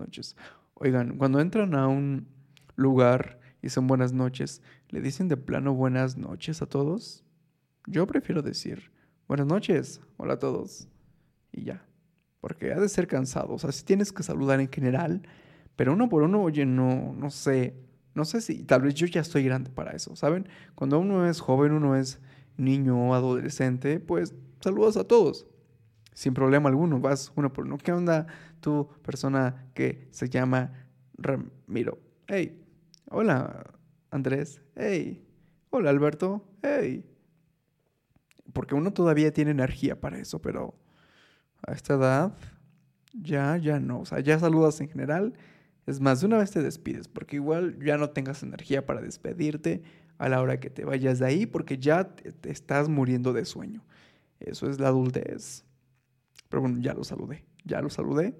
noches. Oigan, cuando entran a un lugar y son buenas noches, ¿le dicen de plano buenas noches a todos? Yo prefiero decir buenas noches, hola a todos. Y ya. Porque ha de ser cansado. O sea, si tienes que saludar en general, pero uno por uno, oye, no, no sé. No sé si tal vez yo ya estoy grande para eso, ¿saben? Cuando uno es joven, uno es niño o adolescente, pues saludas a todos. Sin problema alguno, vas uno por uno. ¿Qué onda tu persona que se llama Ramiro? Hey, hola Andrés. Hey, hola Alberto. Hey. Porque uno todavía tiene energía para eso, pero a esta edad ya, ya no. O sea, ya saludas en general. Es más, de una vez te despides, porque igual ya no tengas energía para despedirte a la hora que te vayas de ahí, porque ya te estás muriendo de sueño. Eso es la adultez. Pero bueno, ya lo saludé, ya lo saludé.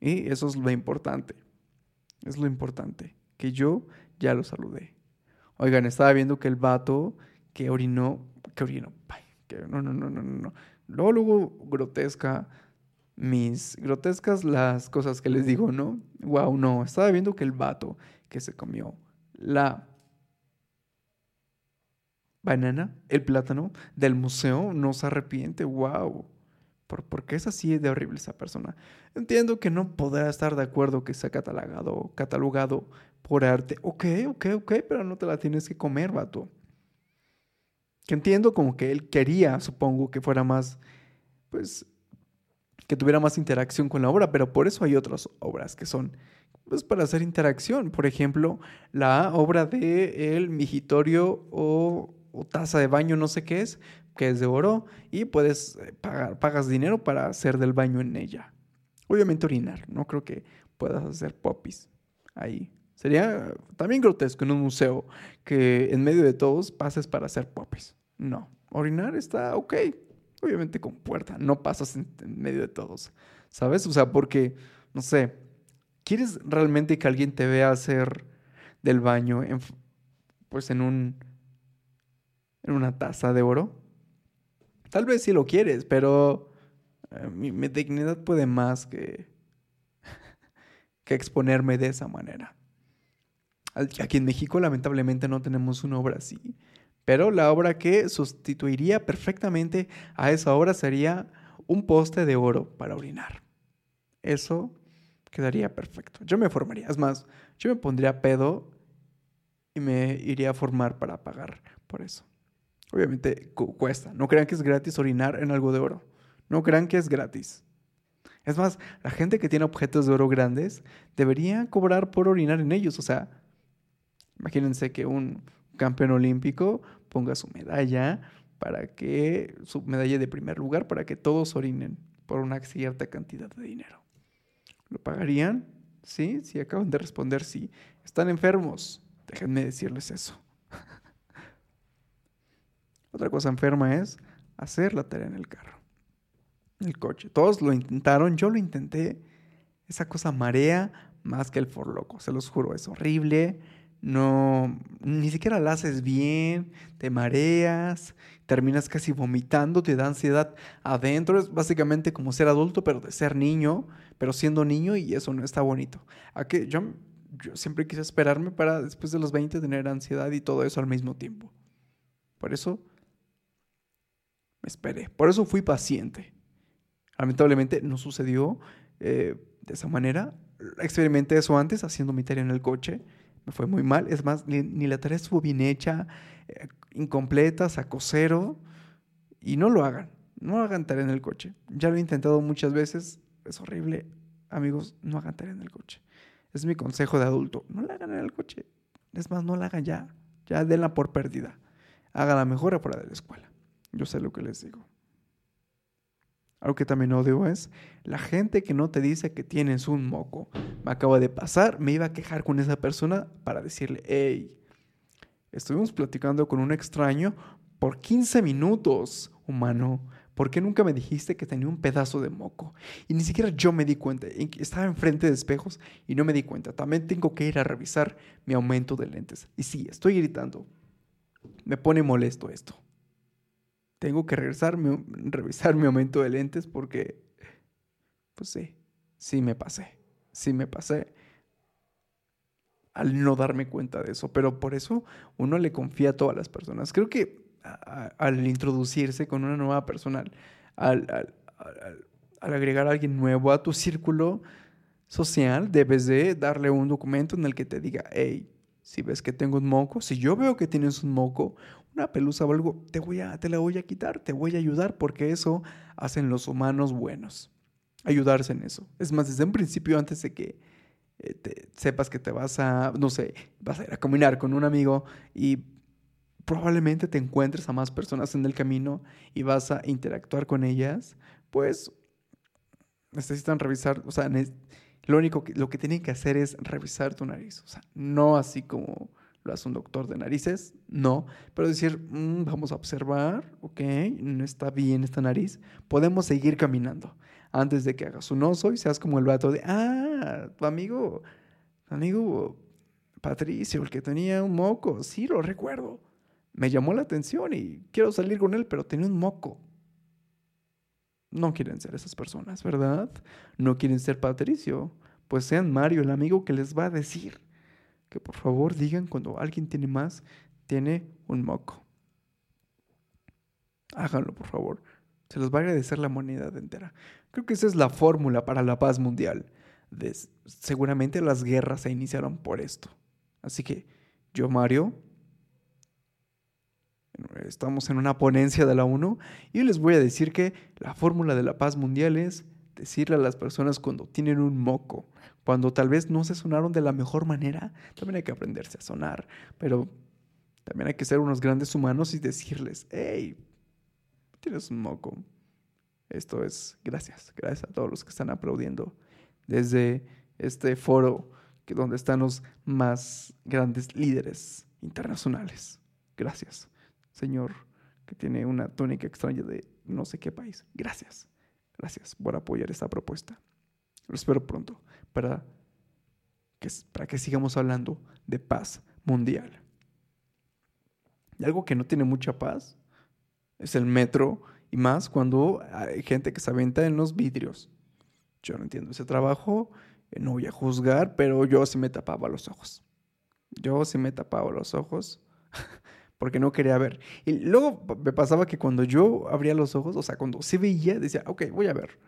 Y eso es lo importante. Es lo importante, que yo ya lo saludé. Oigan, estaba viendo que el vato que orinó, que orinó, que no, no, no, no, no. Luego, luego, grotesca, mis grotescas las cosas que les digo, ¿no? Wow, no. Estaba viendo que el vato que se comió la banana, el plátano del museo, no se arrepiente. Wow. ¿Por, qué es así de horrible esa persona? Entiendo que no podrá estar de acuerdo que sea catalogado, catalogado por arte. Ok, ok, ok, pero no te la tienes que comer, vato. Que entiendo como que él quería, supongo, que fuera más, pues, que tuviera más interacción con la obra, pero por eso hay otras obras que son, pues, para hacer interacción. Por ejemplo, la obra de El Migitorio o, o Taza de Baño, no sé qué es, que es de oro, y puedes eh, pagar, pagas dinero para hacer del baño en ella. Obviamente orinar, no creo que puedas hacer popis ahí. Sería también grotesco en un museo que en medio de todos pases para hacer popis. No, orinar está ok, obviamente con puerta, no pasas en, medio de todos, ¿sabes? O sea, porque, no sé, ¿quieres realmente que alguien te vea hacer del baño en, pues en un, en una taza de oro? Tal vez sí lo quieres, pero eh, mi, dignidad puede más que, que exponerme de esa manera. Aquí en México lamentablemente no tenemos una obra así. Pero la obra que sustituiría perfectamente a esa obra sería un poste de oro para orinar. Eso quedaría perfecto. Yo me formaría. Es más, yo me pondría pedo y me iría a formar para pagar por eso. Obviamente cuesta. No crean que es gratis orinar en algo de oro. No crean que es gratis. Es más, la gente que tiene objetos de oro grandes debería cobrar por orinar en ellos. O sea, imagínense que un campeón olímpico ponga su medalla para que, su medalla de primer lugar, para que todos orinen por una cierta cantidad de dinero. ¿Lo pagarían? Sí, sí, acaban de responder sí. Están enfermos. Déjenme decirles eso. Otra cosa enferma es hacer la tarea en el carro, en el coche. Todos lo intentaron, yo lo intenté. Esa cosa marea más que el forloco, se los juro, es horrible no, ni siquiera la haces bien, te mareas, terminas casi vomitando, te da ansiedad adentro. Es básicamente como ser adulto, pero de ser niño, pero siendo niño y eso no está bonito. ¿A yo, yo siempre quise esperarme para después de los 20 tener ansiedad y todo eso al mismo tiempo. Por eso me esperé, por eso fui paciente. Lamentablemente no sucedió eh, de esa manera. Experimenté eso antes haciendo mi tarea en el coche me fue muy mal. Es más, ni, la tarea estuvo bien hecha, eh, incompleta, sacó cero. Y no lo hagan, no hagan tarea en el coche. Ya lo he intentado muchas veces, es horrible. Amigos, no hagan tarea en el coche. Es mi consejo de adulto, no la hagan en el coche. Es más, no la hagan ya, ya denla por pérdida. la mejor afuera de la escuela. Yo sé lo que les digo. Algo que también odio es la gente que no te dice que tienes un moco. Me acaba de pasar, me iba a quejar con esa persona para decirle, hey, estuvimos platicando con un extraño por 15 minutos, humano. ¿Por qué nunca me dijiste que tenía un pedazo de moco? Y ni siquiera yo me di cuenta. Estaba enfrente de espejos y no me di cuenta. También tengo que ir a revisar mi aumento de lentes. Y sí, estoy gritando. Me pone molesto esto. Tengo que regresar, revisar mi aumento de lentes porque, pues sí, sí me pasé, sí me pasé al no darme cuenta de eso. Pero por eso uno le confía a todas las personas. Creo que al introducirse con una nueva persona, al, agregar a alguien nuevo a tu círculo social, debes de darle un documento en el que te diga, hey, si ves que tengo un moco, si yo veo que tienes un moco, una pelusa o algo, te, voy a, te la voy a quitar, te voy a ayudar, porque eso hacen los humanos buenos. Ayudarse en eso. Es más, desde un principio, antes de que eh, sepas que te vas a, no sé, vas a ir a caminar con un amigo y probablemente te encuentres a más personas en el camino y vas a interactuar con ellas, pues necesitan revisar, o sea, lo único que, lo que tienen que hacer es revisar tu nariz, o sea, no así como lo hace un doctor de narices, no, pero decir, mm, vamos a observar, ok, no está bien esta nariz, podemos seguir caminando antes de que hagas un oso y seas como el vato de, ah, tu amigo, tu amigo Patricio, el que tenía un moco, sí, lo recuerdo. Me llamó la atención y quiero salir con él, pero tenía un moco. No quieren ser esas personas, ¿verdad? No quieren ser Patricio. Pues sean Mario, el amigo que les va a decir que por favor digan cuando alguien tiene más, tiene un moco. Háganlo, por favor. Se los va a agradecer la moneda entera. Creo que esa es la fórmula para la paz mundial. seguramente las guerras se iniciaron por esto. Así que yo, Mario, estamos en una ponencia de la ONU y les voy a decir que la fórmula de la paz mundial es decirle a las personas cuando tienen un moco, cuando tal vez no se sonaron de la mejor manera, también hay que aprenderse a sonar, pero también hay que ser unos grandes humanos y decirles, hey, tienes un moco. Esto es gracias, gracias a todos los que están aplaudiendo desde este foro que donde están los más grandes líderes internacionales. Gracias, señor, que tiene una túnica extraña de no sé qué país. Gracias, gracias por apoyar esta propuesta. Lo espero pronto para que, para que sigamos hablando de paz mundial. Y algo que no tiene mucha paz es el metro y más cuando hay gente que se aventa en los vidrios. Yo no entiendo ese trabajo, eh, no voy a juzgar, pero yo sí me tapaba los ojos. Yo sí me tapaba los ojos porque no quería ver. Y luego me pasaba que cuando yo abría los ojos, o sea, cuando sí veía, decía, ok, voy a ver.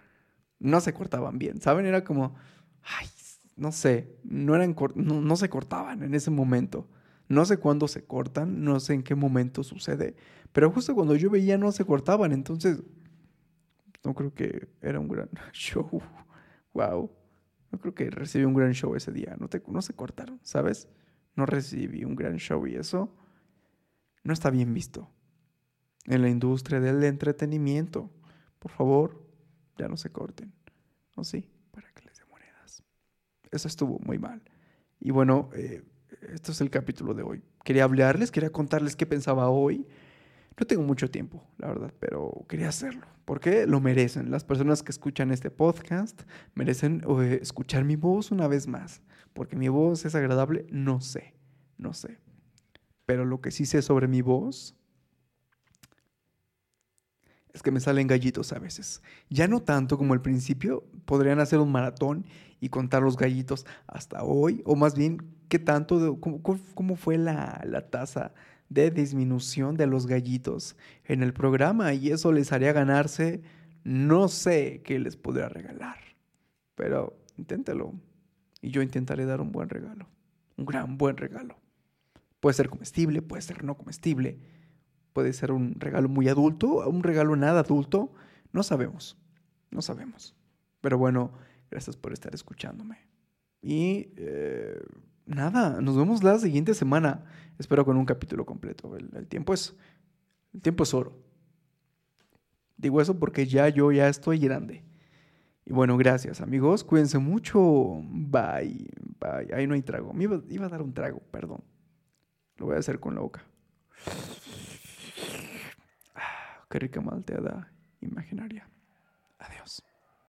No se cortaban bien, ¿saben? Era como, ay, no sé, no, eran, no se cortaban en ese momento. No sé cuándo se cortan, no sé en qué momento sucede, pero justo cuando yo veía no se cortaban, entonces no creo que era un gran show. Wow. No creo que recibí un gran show ese día. No, te, no se cortaron, ¿sabes? No recibí un gran show y eso no está bien visto. En la industria del entretenimiento, por favor, ya no se corten. ¿O sí? Para que les dé monedas. Eso estuvo muy mal. Y bueno, eh, esto es el capítulo de hoy. Quería hablarles, quería contarles qué pensaba hoy. No tengo mucho tiempo, la verdad, pero quería hacerlo. Porque lo merecen. Las personas que escuchan este podcast merecen eh, escuchar mi voz una vez más. Porque mi voz es agradable, no sé, no sé. Pero lo que sí sé sobre mi voz es que me salen gallitos a veces. Ya no tanto como al principio, podrían hacer un maratón y contar los gallitos hasta hoy, o más bien, ¿qué tanto, cómo, fue la, la, tasa de disminución de los gallitos en el programa? Y eso les haría ganarse, no sé qué les podría regalar, pero inténtelo. Y yo intentaré dar un buen regalo, un gran buen regalo. Puede ser comestible, puede ser no comestible Puede ser un regalo muy adulto, un regalo nada adulto. No sabemos, no sabemos. Pero bueno, gracias por estar escuchándome. Y eh, nada, nos vemos la siguiente semana. Espero con un capítulo completo. El, tiempo es, el tiempo es oro. Digo eso porque ya yo ya estoy grande. Y bueno, gracias amigos. Cuídense mucho. Bye. Bye. Ahí no hay trago. Me iba, iba a dar un trago, perdón. Lo voy a hacer con la boca. Qué rica malteada imaginaria. Adiós.